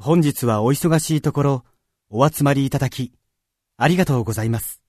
本日はお忙しいところ、お集まりいただき、ありがとうございます。